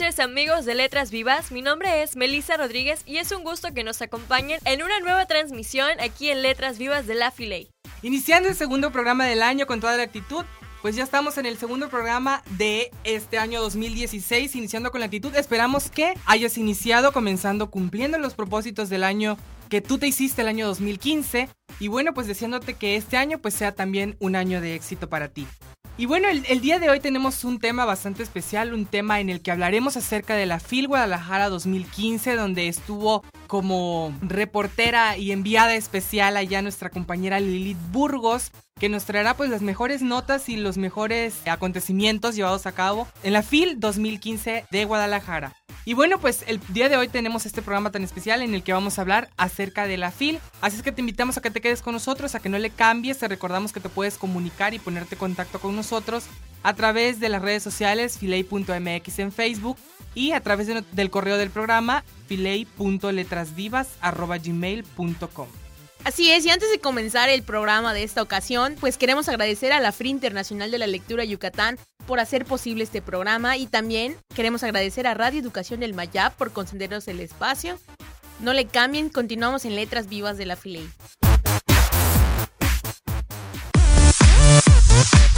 Amigos de Letras Vivas, mi nombre es Melissa Rodríguez y es un gusto que nos acompañen en una nueva transmisión aquí en Letras Vivas de la Filey. Iniciando el segundo programa del año con toda la actitud, pues ya estamos en el segundo programa de este año 2016, iniciando con la actitud. Esperamos que hayas iniciado comenzando cumpliendo los propósitos del año que tú te hiciste el año 2015 y bueno, pues deseándote que este año pues sea también un año de éxito para ti. Y bueno, el, día de hoy tenemos un tema bastante especial, un tema en el que hablaremos acerca de la FIL Guadalajara 2015, donde estuvo como reportera y enviada especial allá nuestra compañera Lilith Burgos, que nos traerá pues las mejores notas y los mejores acontecimientos llevados a cabo en la FIL 2015 de Guadalajara. Y bueno, pues el día de hoy tenemos este programa tan especial en el que vamos a hablar acerca de la FIL. Así es que te invitamos a que te quedes con nosotros, a que no le cambies. Te recordamos que te puedes comunicar y ponerte en contacto con nosotros a través de las redes sociales filey.mx en Facebook y a través de, del correo del programa filey.letrasvivas.gmail.com. Así es, y antes de comenzar el programa de esta ocasión, pues queremos agradecer a la FRI Internacional de la Lectura Yucatán por hacer posible este programa y también queremos agradecer a Radio Educación del Mayab por concedernos el espacio. No le cambien, continuamos en Letras Vivas de la Filey.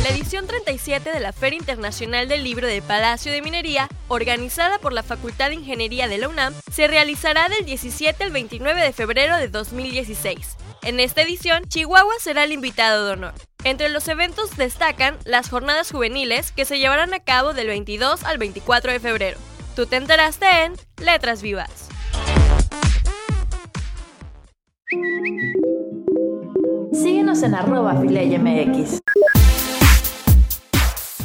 La edición 37 de la Feria Internacional del Libro de Palacio de Minería, organizada por la Facultad de Ingeniería de la UNAM, se realizará del 17 al 29 de febrero de 2016. En esta edición, Chihuahua será el invitado de honor. Entre los eventos destacan las jornadas juveniles que se llevarán a cabo del 22 al 24 de febrero. Tú te enteraste en Letras Vivas. Síguenos en arroba MX.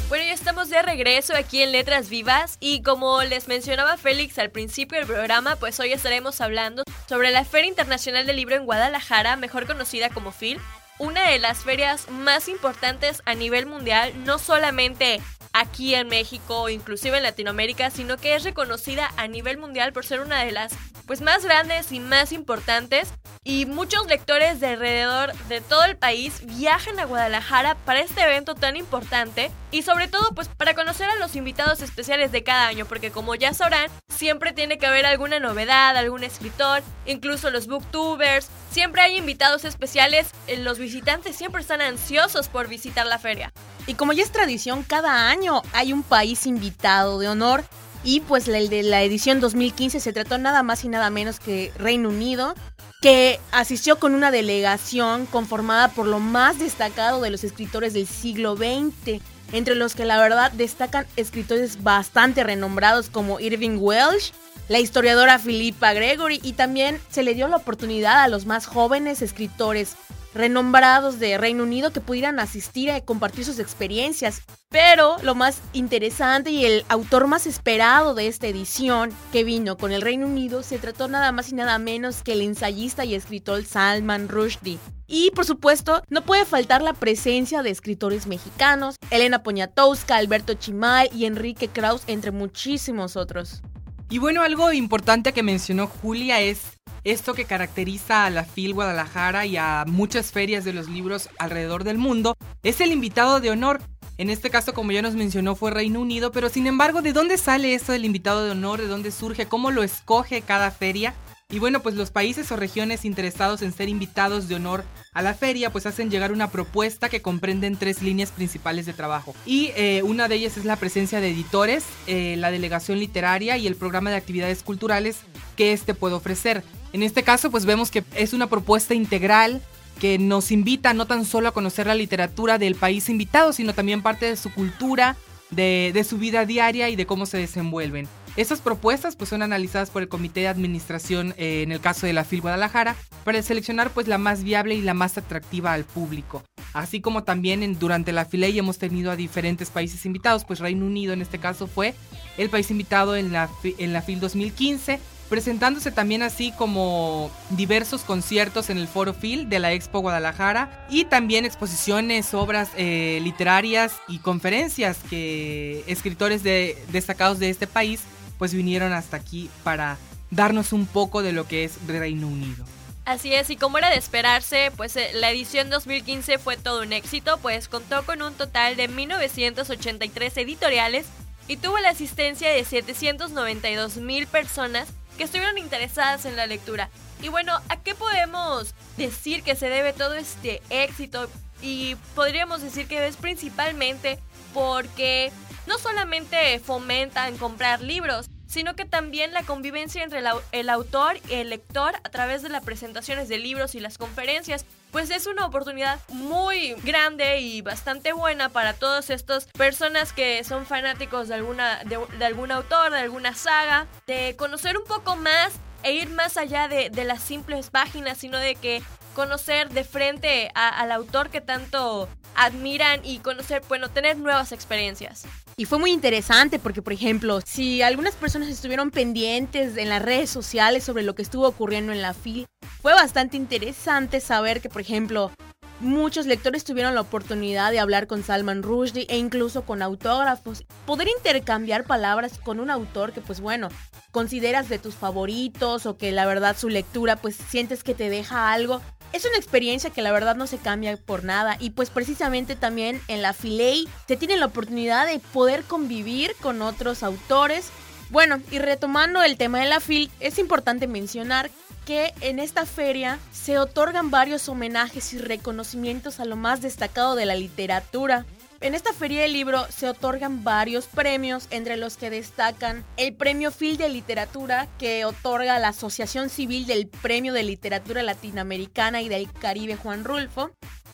Bueno, ya estamos de regreso aquí en Letras Vivas y como les mencionaba Félix al principio del programa, pues hoy estaremos hablando sobre la Feria Internacional del Libro en Guadalajara, mejor conocida como FIL, una de las ferias más importantes a nivel mundial, no solamente aquí en México o inclusive en Latinoamérica, sino que es reconocida a nivel mundial por ser una de las pues más grandes y más importantes y muchos lectores de alrededor de todo el país viajan a Guadalajara para este evento tan importante y sobre todo pues para conocer a los invitados especiales de cada año porque como ya sabrán siempre tiene que haber alguna novedad, algún escritor, incluso los booktubers, siempre hay invitados especiales, los visitantes siempre están ansiosos por visitar la feria. Y como ya es tradición, cada año hay un país invitado de honor y pues el de la edición 2015 se trató nada más y nada menos que Reino Unido, que asistió con una delegación conformada por lo más destacado de los escritores del siglo XX, entre los que la verdad destacan escritores bastante renombrados como Irving Welsh, la historiadora Philippa Gregory y también se le dio la oportunidad a los más jóvenes escritores renombrados de Reino Unido que pudieran asistir a compartir sus experiencias. Pero lo más interesante y el autor más esperado de esta edición que vino con el Reino Unido se trató nada más y nada menos que el ensayista y escritor Salman Rushdie. Y por supuesto, no puede faltar la presencia de escritores mexicanos, Elena Poniatowska, Alberto Chimal y Enrique Kraus, entre muchísimos otros. Y bueno, algo importante que mencionó Julia es esto que caracteriza a la FIL Guadalajara y a muchas ferias de los libros alrededor del mundo, es el invitado de honor. En este caso, como ya nos mencionó, fue Reino Unido, pero sin embargo, ¿de dónde sale esto del invitado de honor? ¿De dónde surge? ¿Cómo lo escoge cada feria? Y bueno, pues los países o regiones interesados en ser invitados de honor a la feria, pues hacen llegar una propuesta que comprenden tres líneas principales de trabajo. Y eh, una de ellas es la presencia de editores, eh, la delegación literaria y el programa de actividades culturales que este puede ofrecer. En este caso, pues vemos que es una propuesta integral que nos invita no tan solo a conocer la literatura del país invitado, sino también parte de su cultura, de su vida diaria y de cómo se desenvuelven. Estas propuestas pues, son analizadas por el Comité de Administración eh, en el caso de la FIL Guadalajara para seleccionar pues, la más viable y la más atractiva al público. Así como también durante la FILEI hemos tenido a diferentes países invitados, pues Reino Unido en este caso fue el país invitado en la, en la FIL 2015 presentándose también así como diversos conciertos en el Foro Phil de la Expo Guadalajara y también exposiciones, obras eh, literarias y conferencias que escritores de, destacados de este país pues vinieron hasta aquí para darnos un poco de lo que es Reino Unido. Así es, y como era de esperarse, pues eh, la edición 2015 fue todo un éxito, pues contó con un total de 1983 editoriales y tuvo la asistencia de 792 mil personas que estuvieron interesadas en la lectura. Y bueno, ¿a qué podemos decir que se debe todo este éxito? Y podríamos decir que es principalmente porque no solamente fomentan comprar libros, sino que también la convivencia entre el, autor y el lector a través de las presentaciones de libros y las conferencias, pues es una oportunidad muy grande y bastante buena para todas estas personas que son fanáticos de, alguna, de, algún autor, de alguna saga, de conocer un poco más e ir más allá de, de las simples páginas, sino de que conocer de frente al autor que tanto admiran y conocer, bueno, tener nuevas experiencias. Y fue muy interesante porque, por ejemplo, si algunas personas estuvieron pendientes en las redes sociales sobre lo que estuvo ocurriendo en la FIL, fue bastante interesante saber que, por ejemplo, muchos lectores tuvieron la oportunidad de hablar con Salman Rushdie e incluso con autógrafos. Poder intercambiar palabras con un autor que, pues bueno, consideras de tus favoritos o que la verdad su lectura, pues sientes que te deja algo es una experiencia que la verdad no se cambia por nada y pues precisamente también en la Filey se tiene la oportunidad de poder convivir con otros autores. Bueno, y retomando el tema de la FIL, es importante mencionar que en esta feria se otorgan varios homenajes y reconocimientos a lo más destacado de la literatura. En esta feria del libro se otorgan varios premios, entre los que destacan el Premio Phil de Literatura, que otorga la Asociación Civil del Premio de Literatura Latinoamericana y del Caribe Juan Rulfo.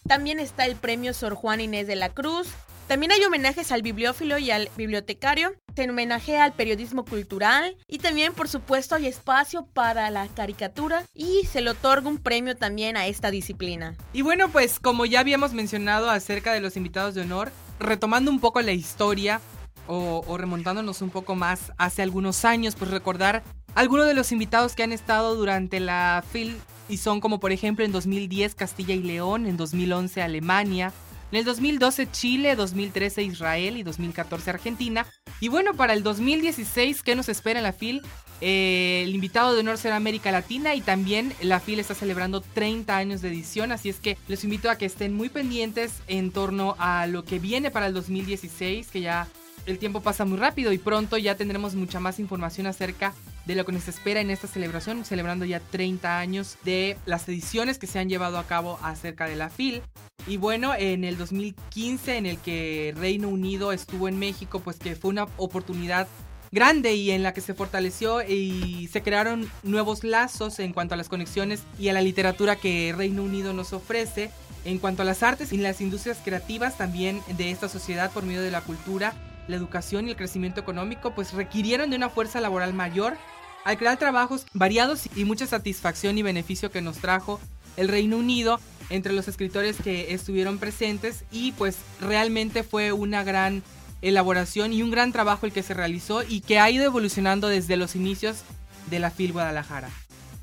También está el Premio Sor Juan Inés de la Cruz, también hay homenajes al bibliófilo y al bibliotecario, se homenajea al periodismo cultural y también por supuesto hay espacio para la caricatura y se le otorga un premio también a esta disciplina. Y bueno, pues como ya habíamos mencionado acerca de los invitados de honor, retomando un poco la historia o, remontándonos un poco más hace algunos años, pues recordar algunos de los invitados que han estado durante la FIL y son como por ejemplo en 2010 Castilla y León, en 2011 Alemania, en el 2012 Chile, 2013 Israel y 2014 Argentina. Y bueno, para el 2016, ¿qué nos espera en la FIL? Eh, el invitado de honor será América Latina y también la FIL está celebrando 30 años de edición, así es que les invito a que estén muy pendientes en torno a lo que viene para el 2016, que ya el tiempo pasa muy rápido y pronto ya tendremos mucha más información acerca de lo que nos espera en esta celebración, celebrando ya 30 años de las ediciones que se han llevado a cabo acerca de la FIL. Y bueno, en el 2015 en el que Reino Unido estuvo en México, pues que fue una oportunidad grande y en la que se fortaleció y se crearon nuevos lazos en cuanto a las conexiones y a la literatura que Reino Unido nos ofrece. En cuanto a las artes y las industrias creativas también de esta sociedad por medio de la cultura, la educación y el crecimiento económico, pues requirieron de una fuerza laboral mayor al crear trabajos variados y mucha satisfacción y beneficio que nos trajo el Reino Unido entre los escritores que estuvieron presentes y pues realmente fue una gran elaboración y un gran trabajo el que se realizó y que ha ido evolucionando desde los inicios de la FIL Guadalajara.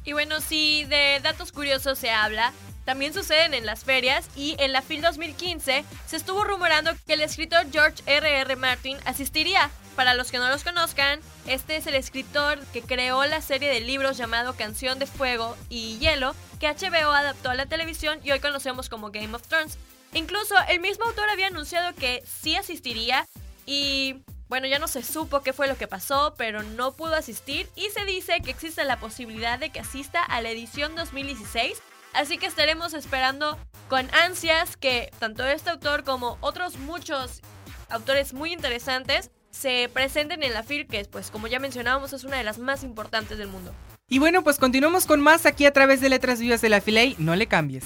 Y bueno, si de datos curiosos se habla, también suceden en las ferias y en la FIL 2015 se estuvo rumorando que el escritor George R.R. R. Martin asistiría. Para los que no los conozcan, este es el escritor que creó la serie de libros llamado Canción de Fuego y Hielo, que HBO adaptó a la televisión y hoy conocemos como Game of Thrones. Incluso el mismo autor había anunciado que sí asistiría y bueno, ya no se supo qué fue lo que pasó, pero no pudo asistir y se dice que existe la posibilidad de que asista a la edición 2016 Así que estaremos esperando con ansias que tanto este autor como otros muchos autores muy interesantes se presenten en la FIL, que pues como ya mencionábamos es una de las más importantes del mundo. Y bueno, pues continuamos con más aquí a través de Letras Vivas de la FILEI, no le cambies.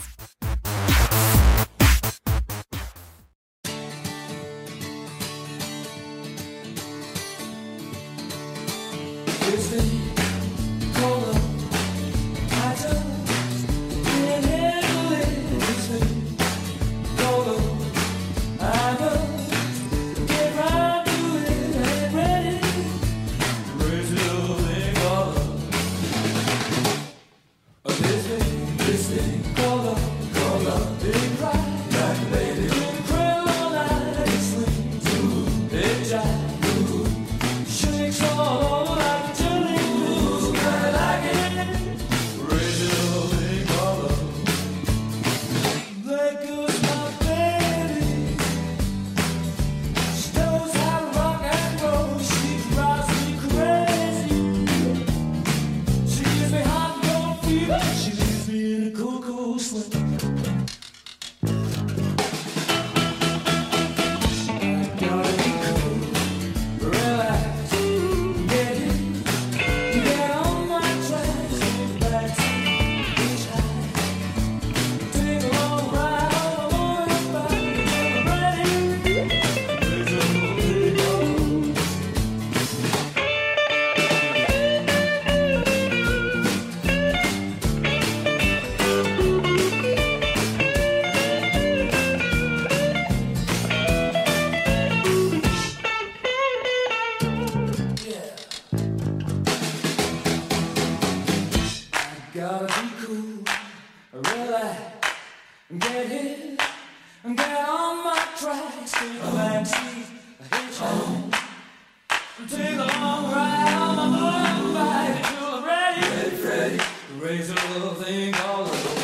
Little thing called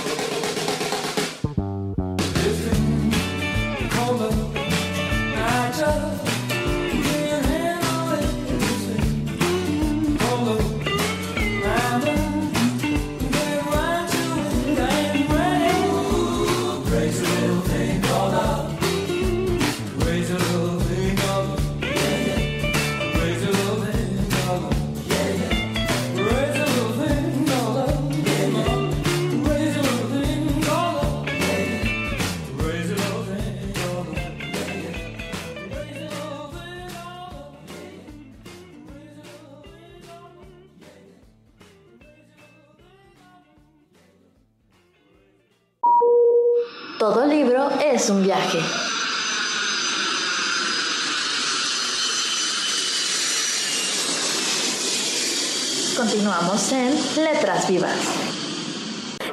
es un viaje. Continuamos en Letras Vivas.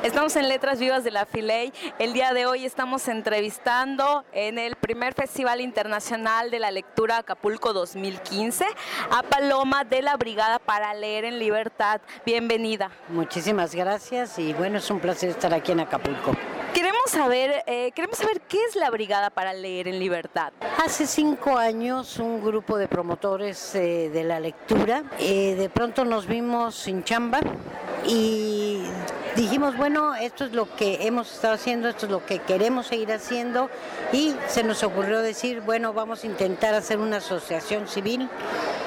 Estamos en Letras Vivas de la Filey. El día de hoy estamos entrevistando en el primer Festival Internacional de la Lectura Acapulco 2015 a Paloma de la Brigada para Leer en Libertad. Bienvenida. Muchísimas gracias y bueno, es un placer estar aquí en Acapulco. Queremos saber, eh, queremos saber qué es la Brigada para Leer en Libertad. Hace cinco años un grupo de promotores eh, de la lectura, eh, de pronto nos vimos sin chamba y dijimos, bueno, esto es lo que hemos estado haciendo, esto es lo que queremos seguir haciendo y se nos ocurrió decir, bueno, vamos a intentar hacer una asociación civil,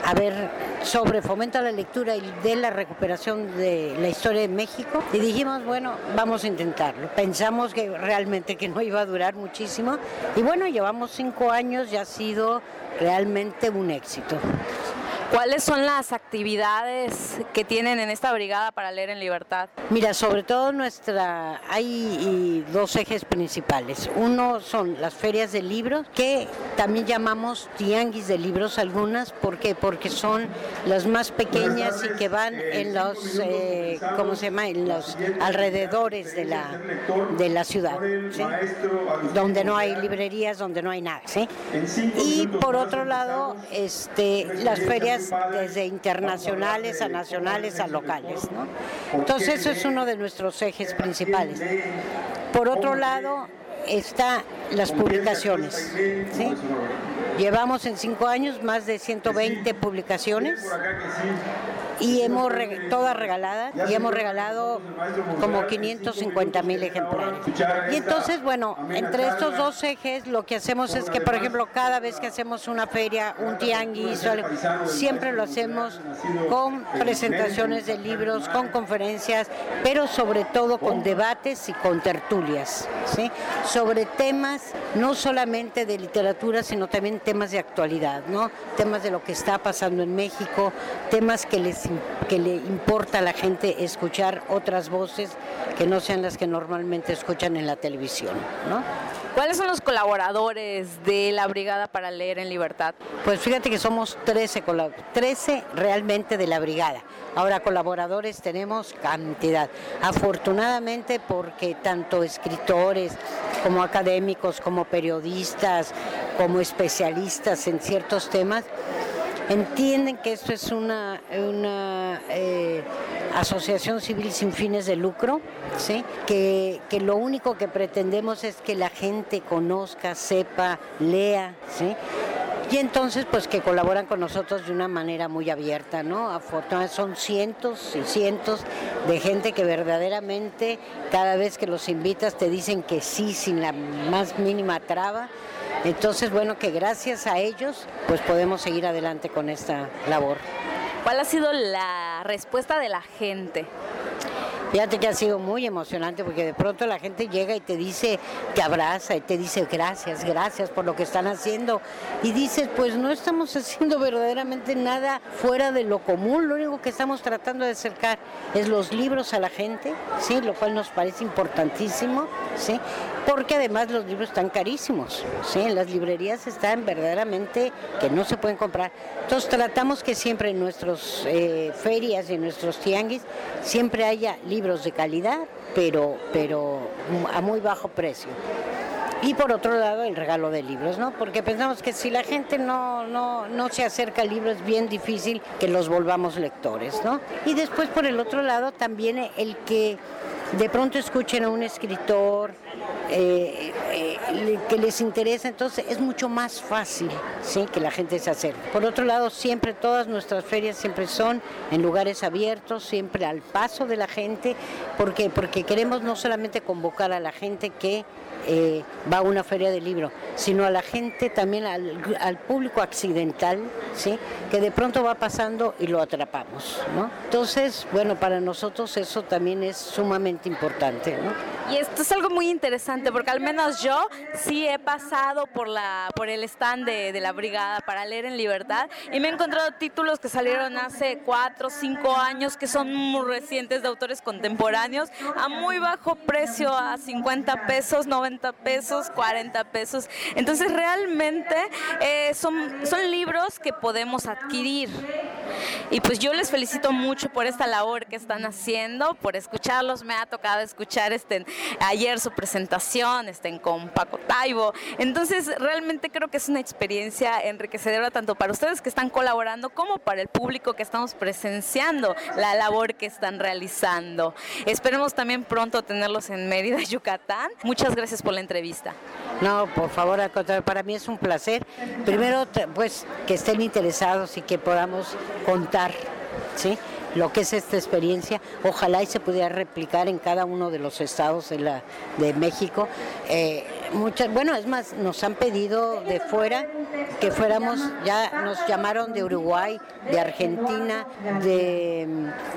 a ver, sobre fomento a la lectura y de la recuperación de la historia de México y dijimos, bueno, vamos a intentarlo. Pensamos que realmente que no iba a durar muchísimo y bueno, llevamos cinco años y ha sido realmente un éxito. ¿Cuáles son las actividades que tienen en esta brigada para leer en libertad? Mira, sobre todo nuestra hay dos ejes principales. Uno son las ferias de libros, que también llamamos tianguis de libros algunas, ¿por qué? Porque son las más pequeñas y que van en los, eh, ¿cómo se llama? En los alrededores de la, de la ciudad, donde no hay librerías, donde no hay nada, ¿sí? Y por otro lado, este, las ferias desde internacionales a nacionales a locales. Entonces eso es uno de nuestros ejes principales. Por otro lado, está las publicaciones. Llevamos en cinco años más de 120 publicaciones y hemos re- todas regaladas y hemos regalado como 550 mil ejemplares. Y entonces, bueno, entre estos dos ejes lo que hacemos es que, por ejemplo, cada vez que hacemos una feria, un tianguis, siempre lo hacemos con presentaciones de libros, con conferencias, pero sobre todo con debates y con tertulias, ¿sí? sobre temas no solamente de literatura, sino también temas de actualidad, ¿no? temas de lo que está pasando en México, temas que les que le importa a la gente escuchar otras voces que no sean las que normalmente escuchan en la televisión, ¿no? ¿Cuáles son los colaboradores de la Brigada para Leer en Libertad? Pues fíjate que somos 13, colab- 13 realmente de la brigada. Ahora colaboradores tenemos cantidad. Afortunadamente porque tanto escritores como académicos, como periodistas, como especialistas en ciertos temas, entienden que esto es una, una eh, asociación civil sin fines de lucro, ¿sí? que, que lo único que pretendemos es que la gente conozca, sepa, lea, ¿sí? Y entonces, pues que colaboran con nosotros de una manera muy abierta, ¿no? Afortunadamente son cientos y cientos de gente que verdaderamente cada vez que los invitas te dicen que sí sin la más mínima traba. Entonces, bueno, que gracias a ellos, pues podemos seguir adelante con esta labor. ¿Cuál ha sido la respuesta de la gente? Fíjate que ha sido muy emocionante porque de pronto la gente llega y te dice, te abraza y te dice gracias, gracias por lo que están haciendo. Y dices, pues no estamos haciendo verdaderamente nada fuera de lo común, lo único que estamos tratando de acercar es los libros a la gente, ¿sí? lo cual nos parece importantísimo, ¿sí? porque además los libros están carísimos, ¿sí? en las librerías están verdaderamente que no se pueden comprar. Entonces tratamos que siempre en nuestras ferias y en nuestros tianguis siempre haya libros libros de calidad, pero, pero a muy bajo precio. Y por otro lado, el regalo de libros, ¿no? Porque pensamos que si la gente no, no, no se acerca al libro es bien difícil que los volvamos lectores, ¿no? Y después, por el otro lado, también el que de pronto escuchen a un escritor eh, eh, que les interesa, entonces es mucho más fácil ¿sí? que la gente se acerque. Por otro lado, siempre todas nuestras ferias siempre son en lugares abiertos, siempre al paso de la gente, porque porque queremos no solamente convocar a la gente que eh, va a una feria de libro, sino a la gente también al, al público accidental, ¿sí? que de pronto va pasando y lo atrapamos. ¿no? Entonces, bueno, para nosotros eso también es sumamente importante. ¿no? Y esto es algo muy interesante porque al menos yo sí he pasado por la por el stand de, la brigada para leer en libertad y me he encontrado títulos que salieron hace cuatro o cinco años que son muy recientes de autores contemporáneos a muy bajo precio, a 50 pesos, 90 pesos, 40 pesos. Entonces realmente eh, son, son libros que podemos adquirir. Y pues yo les felicito mucho por esta labor que están haciendo, por escucharlos. Me ha tocado escuchar este, ayer su presentación este, con Paco Taibo. Entonces realmente creo que es una experiencia enriquecedora tanto para ustedes que están colaborando como para el público que estamos presenciando la labor que están realizando. Esperemos también pronto tenerlos en Mérida, Yucatán. Muchas gracias por la entrevista. No, por favor, al para mí es un placer. Primero, pues, que estén interesados y que podamos contar, ¿sí? Lo que es esta experiencia. Ojalá y se pudiera replicar en cada uno de los estados de, la, de México. Eh, muchas, bueno, es más, nos han pedido de fuera que fuéramos, ya nos llamaron de Uruguay, de Argentina, de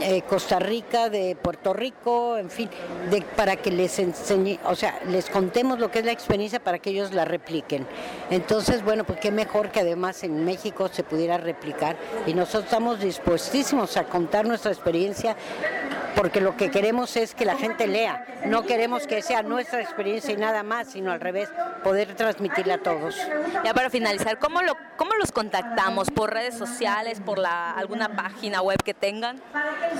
eh, Costa Rica, de Puerto Rico, en fin, de, para que les enseñe, o sea, les contemos lo que es la experiencia para que ellos la repliquen. Entonces, bueno, pues qué mejor que además en México se pudiera replicar y nosotros estamos dispuestísimos a contar nuestra experiencia porque lo que queremos es que la gente lea, no queremos que sea nuestra experiencia y nada más, sino al revés, poder transmitirla a todos. Ya para finalizar, ¿cómo, lo, cómo los contactamos? ¿Por redes sociales? ¿Por la, alguna página web que tengan?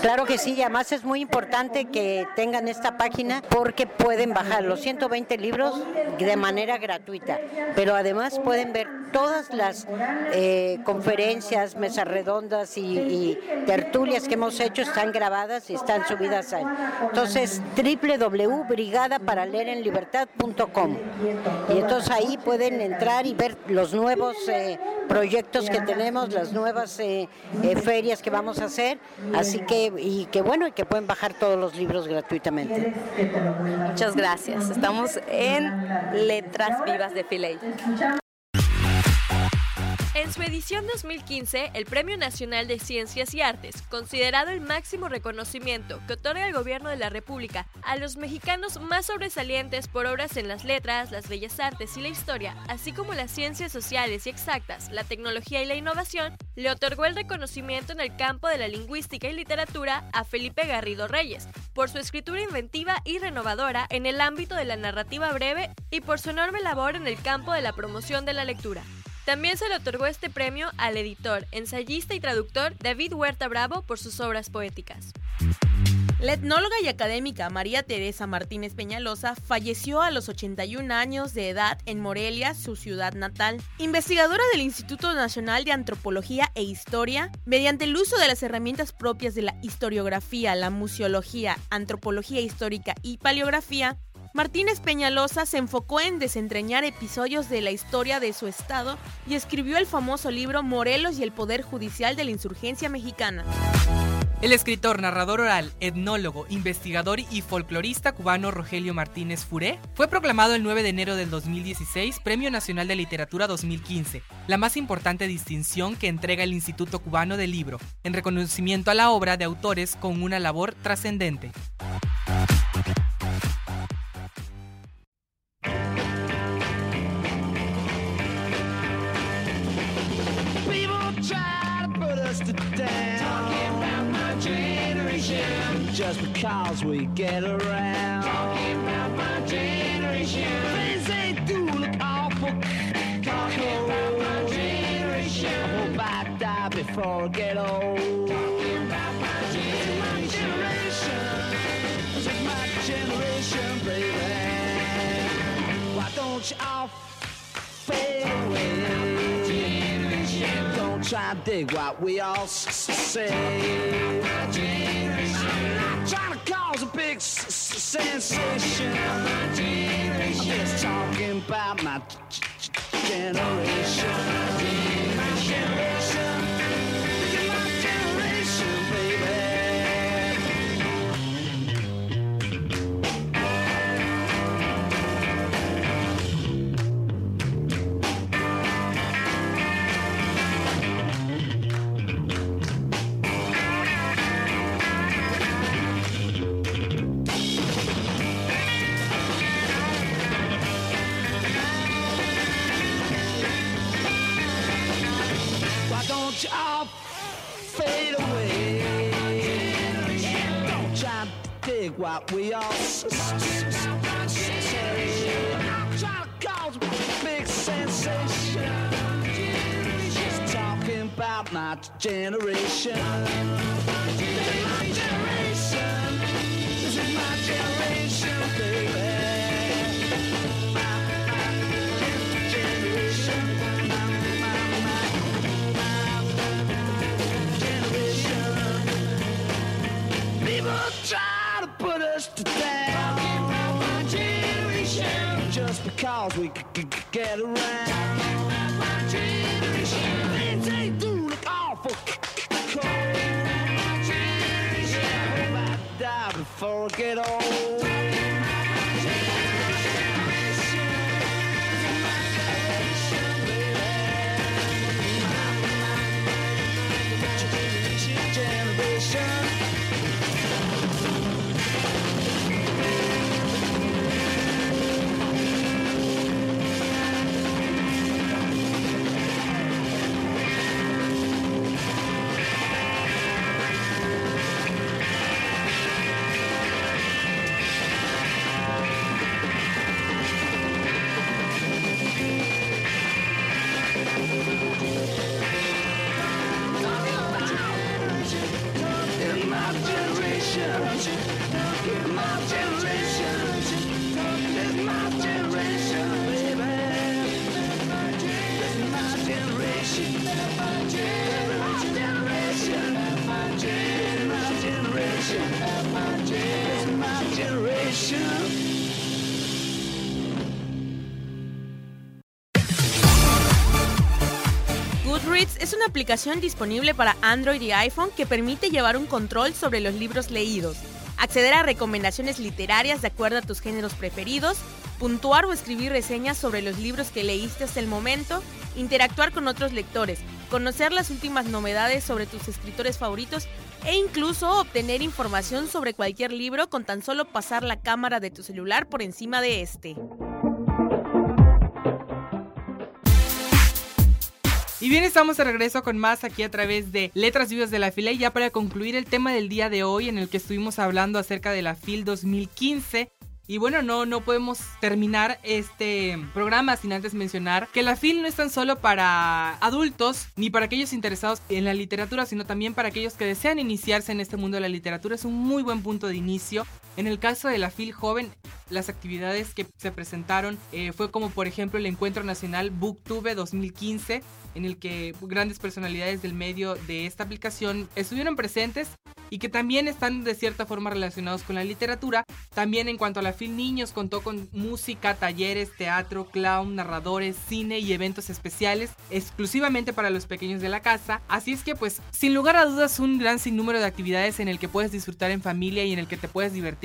Claro que sí, y además es muy importante que tengan esta página porque pueden bajar los 120 libros de manera gratuita, pero además pueden ver todas las eh, conferencias, mesas redondas y, y tertulias que hemos hecho, están grabadas y están subidas ahí. Entonces, www.brigadaparaleirenlibertad.com y entonces ahí pueden entrar y ver los nuevos eh, proyectos que tenemos, las nuevas eh, eh, ferias que vamos a hacer, así que, y que bueno, y que pueden bajar todos los libros gratuitamente. Muchas gracias. Estamos en Letras Vivas de Filey. En su edición 2015, el Premio Nacional de Ciencias y Artes, considerado el máximo reconocimiento que otorga el gobierno de la República a los mexicanos más sobresalientes por obras en las letras, las bellas artes y la historia, así como las ciencias sociales y exactas, la tecnología y la innovación, le otorgó el reconocimiento en el campo de la lingüística y literatura a Felipe Garrido Reyes, por su escritura inventiva y renovadora en el ámbito de la narrativa breve y por su enorme labor en el campo de la promoción de la lectura. También se le otorgó este premio al editor, ensayista y traductor David Huerta Bravo por sus obras poéticas. La etnóloga y académica María Teresa Martínez Peñalosa falleció a los 81 años de edad en Morelia, su ciudad natal. Investigadora del Instituto Nacional de Antropología e Historia, mediante el uso de las herramientas propias de la historiografía, la museología, antropología histórica y paleografía, Martínez Peñalosa se enfocó en desentrañar episodios de la historia de su estado y escribió el famoso libro Morelos y el Poder Judicial de la Insurgencia Mexicana. El escritor, narrador oral, etnólogo, investigador y folclorista cubano Rogelio Martínez Furé fue proclamado el 9 de enero del 2016 Premio Nacional de Literatura 2015, la más importante distinción que entrega el Instituto Cubano del Libro, en reconocimiento a la obra de autores con una labor trascendente. cause we get around. Talking about my generation. Things they do look awful. Talking cold. about my generation. I hope I die before I get old. Talking about my generation. This is my generation, baby. Why don't you all fade away? Don't try and dig what we all say. Trying to cause a big s- s- sensation. I'm just talking about my generation. My generation. Don't all fade away? Try dig what we all trying to cause a big sensation. Just talking about my generation. This is my generation. This is my generation, baby. We c- c- c- get around. My generation. Awful cold. I die before I get old. Es una aplicación disponible para Android y iPhone que permite llevar un control sobre los libros leídos, acceder a recomendaciones literarias de acuerdo a tus géneros preferidos, puntuar o escribir reseñas sobre los libros que leíste hasta el momento, interactuar con otros lectores, conocer las últimas novedades sobre tus escritores favoritos e incluso obtener información sobre cualquier libro con tan solo pasar la cámara de tu celular por encima de este. Y bien, estamos de regreso con más aquí a través de Letras Vivas de la Fila y ya para concluir el tema del día de hoy en el que estuvimos hablando acerca de la FIL 2015. Y bueno, no, no podemos terminar este programa sin antes mencionar que la FIL no es tan solo para adultos ni para aquellos interesados en la literatura, sino también para aquellos que desean iniciarse en este mundo de la literatura. Es un muy buen punto de inicio. En el caso de la FIL joven, las actividades que se presentaron eh, fue como por ejemplo el Encuentro Nacional Booktube 2015, en el que grandes personalidades del medio de esta aplicación estuvieron presentes y que también están de cierta forma relacionados con la literatura. También en cuanto a la FIL Niños contó con música, talleres, teatro, clown, narradores, cine y eventos especiales exclusivamente para los pequeños de la casa. Así es que pues sin lugar a dudas un gran sinnúmero de actividades en el que puedes disfrutar en familia y en el que te puedes divertir.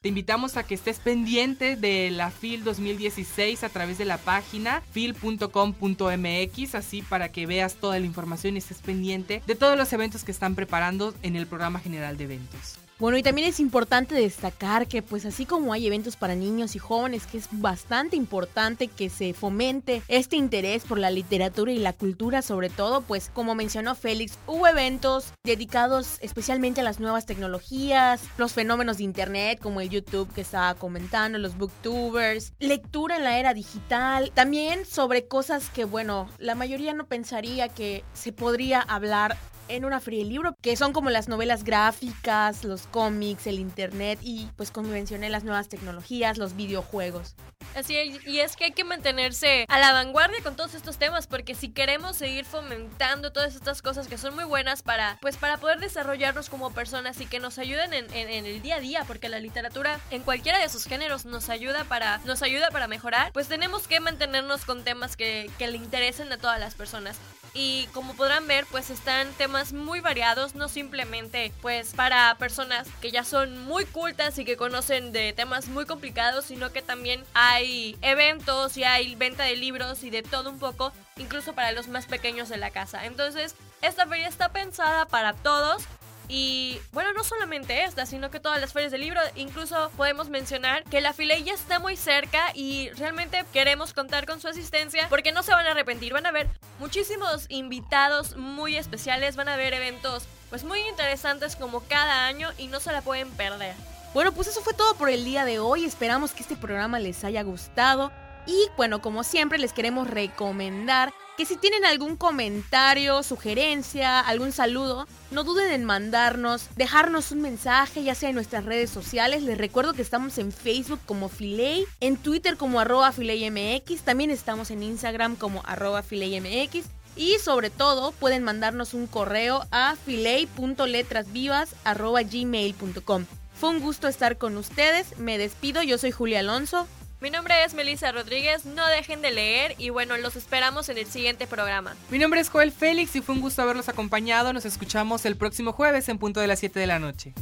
Te invitamos a que estés pendiente de la FIL 2016 a través de la página fil.com.mx, así para que veas toda la información y estés pendiente de todos los eventos que están preparando en el programa general de eventos. Bueno, y también es importante destacar que pues así como hay eventos para niños y jóvenes, que es bastante importante que se fomente este interés por la literatura y la cultura sobre todo, pues como mencionó Félix, hubo eventos dedicados especialmente a las nuevas tecnologías, los fenómenos de internet como el YouTube que estaba comentando, los booktubers, lectura en la era digital, también sobre cosas que bueno, la mayoría no pensaría que se podría hablar en una del libro, que son como las novelas gráficas, los cómics, el internet y pues como mencioné las nuevas tecnologías, los videojuegos. Así es, y es que hay que mantenerse a la vanguardia con todos estos temas, porque si queremos seguir fomentando todas estas cosas que son muy buenas para, pues para poder desarrollarnos como personas y que nos ayuden en, en- en el día a día, porque la literatura en cualquiera de sus géneros nos ayuda para, nos ayuda para mejorar, pues tenemos que mantenernos con temas que, que le interesen a todas las personas. Y como podrán ver, pues están temas muy variados, no simplemente pues para personas que ya son muy cultas y que conocen de temas muy complicados, sino que también hay eventos y hay venta de libros y de todo un poco, incluso para los más pequeños de la casa. Entonces, esta feria está pensada para todos. Y bueno, no solamente esta, sino que todas las ferias de libro, incluso podemos mencionar que la Filey ya está muy cerca y realmente queremos contar con su asistencia porque no se van a arrepentir, van a ver muchísimos invitados muy especiales, van a ver eventos pues muy interesantes como cada año y no se la pueden perder. Bueno, pues eso fue todo por el día de hoy. Esperamos que este programa les haya gustado. Y bueno, como siempre, les queremos recomendar que si tienen algún comentario, sugerencia, algún saludo, no duden en mandarnos, dejarnos un mensaje, ya sea en nuestras redes sociales. Les recuerdo que estamos en Facebook como Filey, en Twitter como arroba FileyMX, también estamos en Instagram como arroba FileyMX. Y sobre todo pueden mandarnos un correo a filey.letrasvivas.gmail.com. Fue un gusto estar con ustedes. Me despido. Yo soy Julia Alonso. Mi nombre es Melissa Rodríguez, no dejen de leer y bueno, los esperamos en el siguiente programa. Mi nombre es Joel Félix y fue un gusto haberlos acompañado. Nos escuchamos el próximo jueves en punto de las 7 de la noche.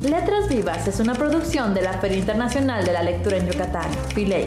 Letras Vivas es una producción de la Feria Internacional de la Lectura en Yucatán, Filey.